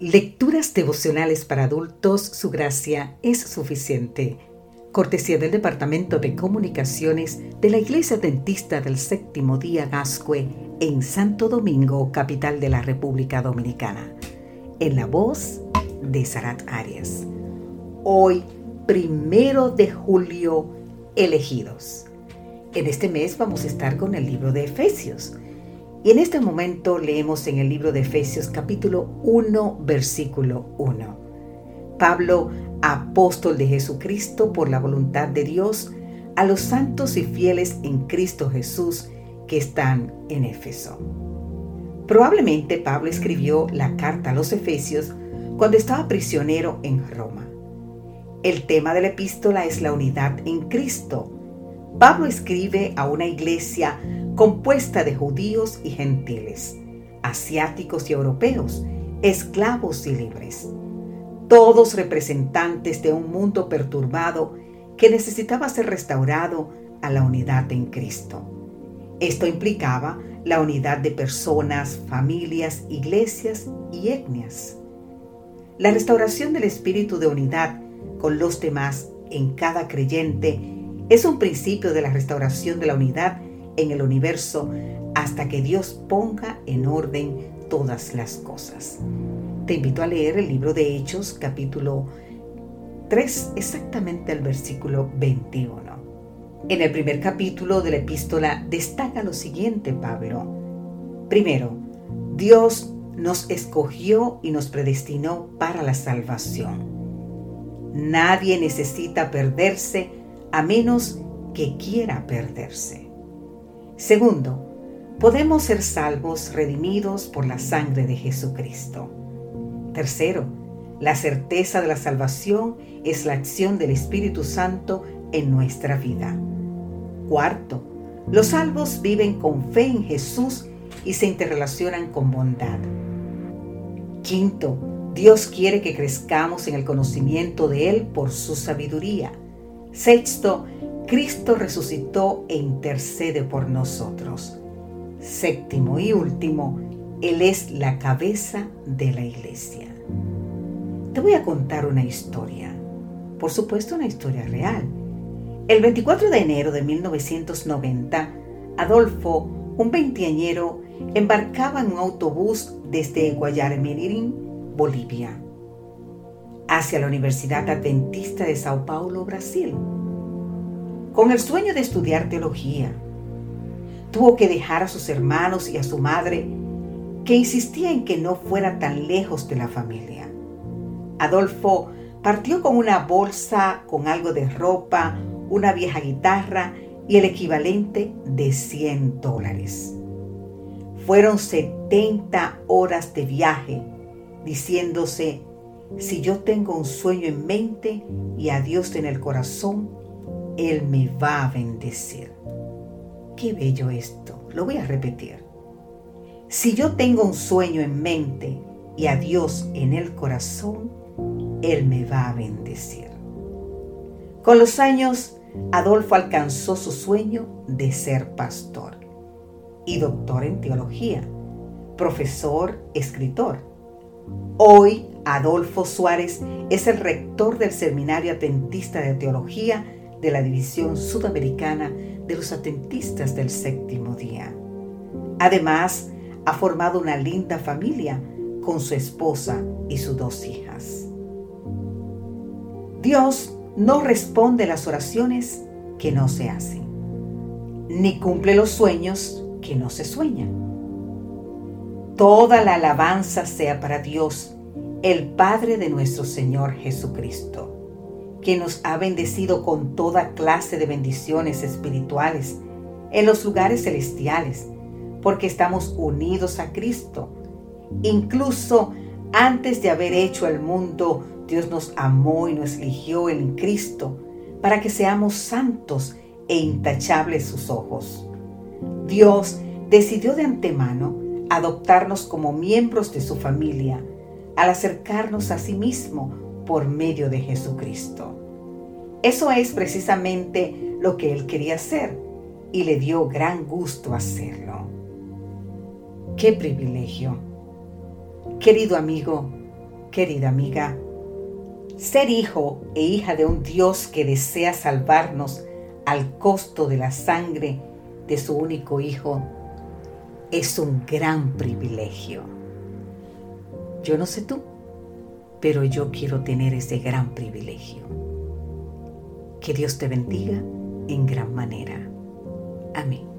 Lecturas devocionales para adultos, su gracia es suficiente. Cortesía del Departamento de Comunicaciones de la Iglesia Dentista del Séptimo Día Gascue en Santo Domingo, capital de la República Dominicana. En la voz de Sarat Arias. Hoy, primero de julio, elegidos. En este mes vamos a estar con el libro de Efesios. Y en este momento leemos en el libro de Efesios capítulo 1, versículo 1. Pablo, apóstol de Jesucristo por la voluntad de Dios, a los santos y fieles en Cristo Jesús que están en Éfeso. Probablemente Pablo escribió la carta a los Efesios cuando estaba prisionero en Roma. El tema de la epístola es la unidad en Cristo. Pablo escribe a una iglesia compuesta de judíos y gentiles, asiáticos y europeos, esclavos y libres, todos representantes de un mundo perturbado que necesitaba ser restaurado a la unidad en Cristo. Esto implicaba la unidad de personas, familias, iglesias y etnias. La restauración del espíritu de unidad con los demás en cada creyente es un principio de la restauración de la unidad en el universo hasta que Dios ponga en orden todas las cosas. Te invito a leer el libro de Hechos capítulo 3, exactamente el versículo 21. En el primer capítulo de la epístola destaca lo siguiente, Pablo. Primero, Dios nos escogió y nos predestinó para la salvación. Nadie necesita perderse a menos que quiera perderse. Segundo, podemos ser salvos, redimidos por la sangre de Jesucristo. Tercero, la certeza de la salvación es la acción del Espíritu Santo en nuestra vida. Cuarto, los salvos viven con fe en Jesús y se interrelacionan con bondad. Quinto, Dios quiere que crezcamos en el conocimiento de Él por su sabiduría. Sexto, Cristo resucitó e intercede por nosotros. Séptimo y último, Él es la cabeza de la iglesia. Te voy a contar una historia, por supuesto una historia real. El 24 de enero de 1990, Adolfo, un veinteañero, embarcaba en un autobús desde Guayaremirín, Bolivia, hacia la Universidad Adventista de Sao Paulo, Brasil con el sueño de estudiar teología. Tuvo que dejar a sus hermanos y a su madre, que insistía en que no fuera tan lejos de la familia. Adolfo partió con una bolsa con algo de ropa, una vieja guitarra y el equivalente de 100 dólares. Fueron 70 horas de viaje, diciéndose, si yo tengo un sueño en mente y a Dios en el corazón, él me va a bendecir. Qué bello esto. Lo voy a repetir. Si yo tengo un sueño en mente y a Dios en el corazón, Él me va a bendecir. Con los años, Adolfo alcanzó su sueño de ser pastor y doctor en teología, profesor, escritor. Hoy, Adolfo Suárez es el rector del Seminario Atentista de Teología de la División Sudamericana de los Atentistas del Séptimo Día. Además, ha formado una linda familia con su esposa y sus dos hijas. Dios no responde las oraciones que no se hacen, ni cumple los sueños que no se sueñan. Toda la alabanza sea para Dios, el Padre de nuestro Señor Jesucristo que nos ha bendecido con toda clase de bendiciones espirituales en los lugares celestiales, porque estamos unidos a Cristo. Incluso antes de haber hecho el mundo, Dios nos amó y nos eligió en Cristo para que seamos santos e intachables sus ojos. Dios decidió de antemano adoptarnos como miembros de su familia al acercarnos a sí mismo por medio de Jesucristo. Eso es precisamente lo que Él quería hacer y le dio gran gusto hacerlo. ¡Qué privilegio! Querido amigo, Querida amiga, ser hijo e hija de un Dios que desea salvarnos al costo de la sangre de su único Hijo es un gran privilegio. Yo no sé tú, pero yo quiero tener ese gran privilegio. Que Dios te bendiga en gran manera. Amén.